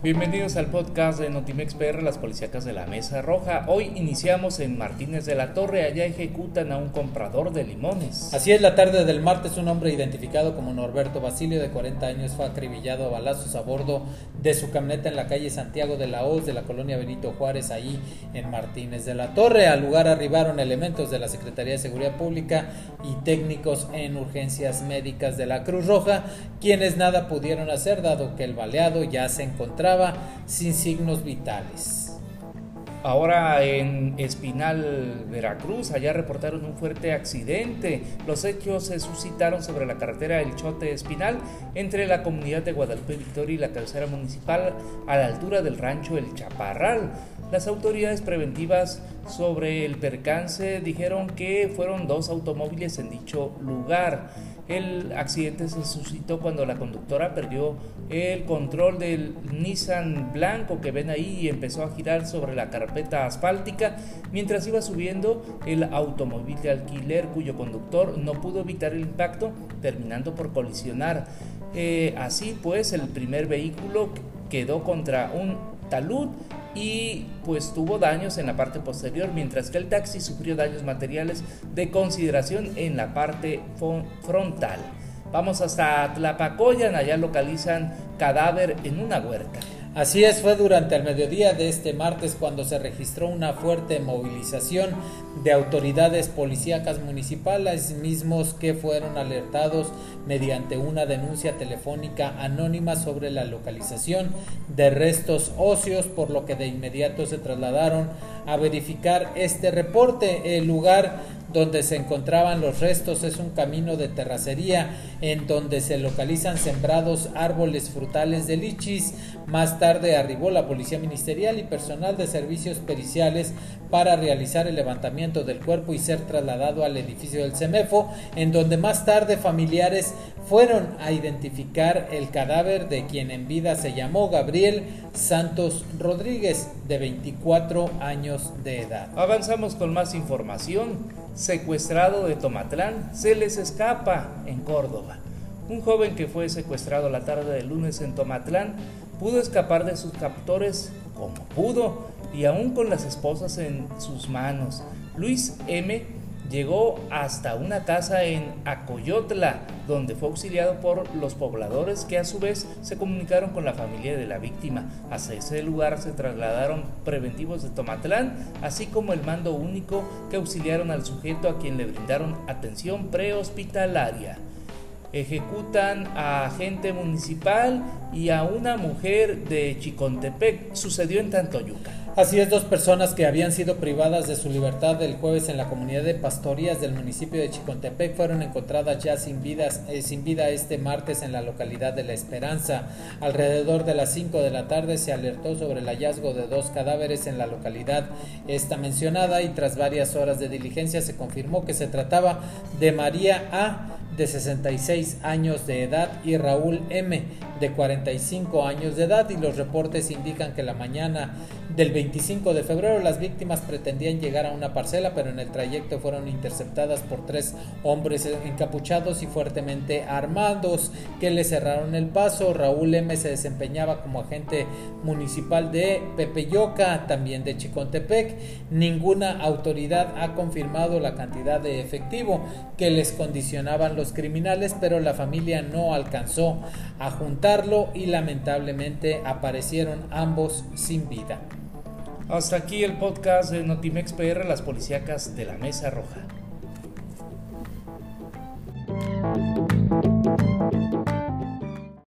Bienvenidos al podcast de Notimex PR, las policíacas de la Mesa Roja. Hoy iniciamos en Martínez de la Torre, allá ejecutan a un comprador de limones. Así es, la tarde del martes un hombre identificado como Norberto Basilio de 40 años fue acribillado a balazos a bordo de su camioneta en la calle Santiago de la Hoz de la colonia Benito Juárez, ahí en Martínez de la Torre. Al lugar arribaron elementos de la Secretaría de Seguridad Pública y técnicos en urgencias médicas de la Cruz Roja, quienes nada pudieron hacer dado que el baleado ya se encontraba sin signos vitales. Ahora en Espinal, Veracruz, allá reportaron un fuerte accidente. Los hechos se suscitaron sobre la carretera El Chote Espinal entre la comunidad de Guadalupe Victoria y la cabecera municipal a la altura del rancho El Chaparral. Las autoridades preventivas sobre el percance dijeron que fueron dos automóviles en dicho lugar. El accidente se suscitó cuando la conductora perdió el control del Nissan blanco que ven ahí y empezó a girar sobre la carpeta asfáltica mientras iba subiendo el automóvil de alquiler cuyo conductor no pudo evitar el impacto terminando por colisionar. Eh, así pues el primer vehículo quedó contra un talud y pues tuvo daños en la parte posterior, mientras que el taxi sufrió daños materiales de consideración en la parte frontal. Vamos hasta Tlapacoyan, allá localizan cadáver en una huerta. Así es, fue durante el mediodía de este martes cuando se registró una fuerte movilización de autoridades policíacas municipales mismos que fueron alertados mediante una denuncia telefónica anónima sobre la localización de restos óseos, por lo que de inmediato se trasladaron a verificar este reporte. El lugar donde se encontraban los restos es un camino de terracería en donde se localizan sembrados árboles frutales de lichis. Más tarde arribó la policía ministerial y personal de servicios periciales para realizar el levantamiento del cuerpo y ser trasladado al edificio del CEMEFO, en donde más tarde familiares fueron a identificar el cadáver de quien en vida se llamó Gabriel Santos Rodríguez, de 24 años de edad. Avanzamos con más información secuestrado de Tomatlán se les escapa en Córdoba. Un joven que fue secuestrado la tarde del lunes en Tomatlán pudo escapar de sus captores como pudo y aún con las esposas en sus manos. Luis M llegó hasta una casa en Acoyotla, donde fue auxiliado por los pobladores que a su vez se comunicaron con la familia de la víctima. Hacia ese lugar se trasladaron preventivos de Tomatlán, así como el mando único que auxiliaron al sujeto a quien le brindaron atención prehospitalaria ejecutan a agente municipal y a una mujer de Chicontepec. Sucedió en Tantoyuca. Así es, dos personas que habían sido privadas de su libertad el jueves en la comunidad de Pastorías del municipio de Chicontepec fueron encontradas ya sin, eh, sin vida este martes en la localidad de La Esperanza. Alrededor de las 5 de la tarde se alertó sobre el hallazgo de dos cadáveres en la localidad esta mencionada y tras varias horas de diligencia se confirmó que se trataba de María A de 66 años de edad y Raúl M de 45 años de edad. Y los reportes indican que la mañana del 25 de febrero las víctimas pretendían llegar a una parcela pero en el trayecto fueron interceptadas por tres hombres encapuchados y fuertemente armados que le cerraron el paso. Raúl M se desempeñaba como agente municipal de Pepeyoca, también de Chicontepec. Ninguna autoridad ha confirmado la cantidad de efectivo que les condicionaban los criminales, pero la familia no alcanzó a juntarlo y lamentablemente aparecieron ambos sin vida. Hasta aquí el podcast de Notimex PR, las policíacas de la Mesa Roja.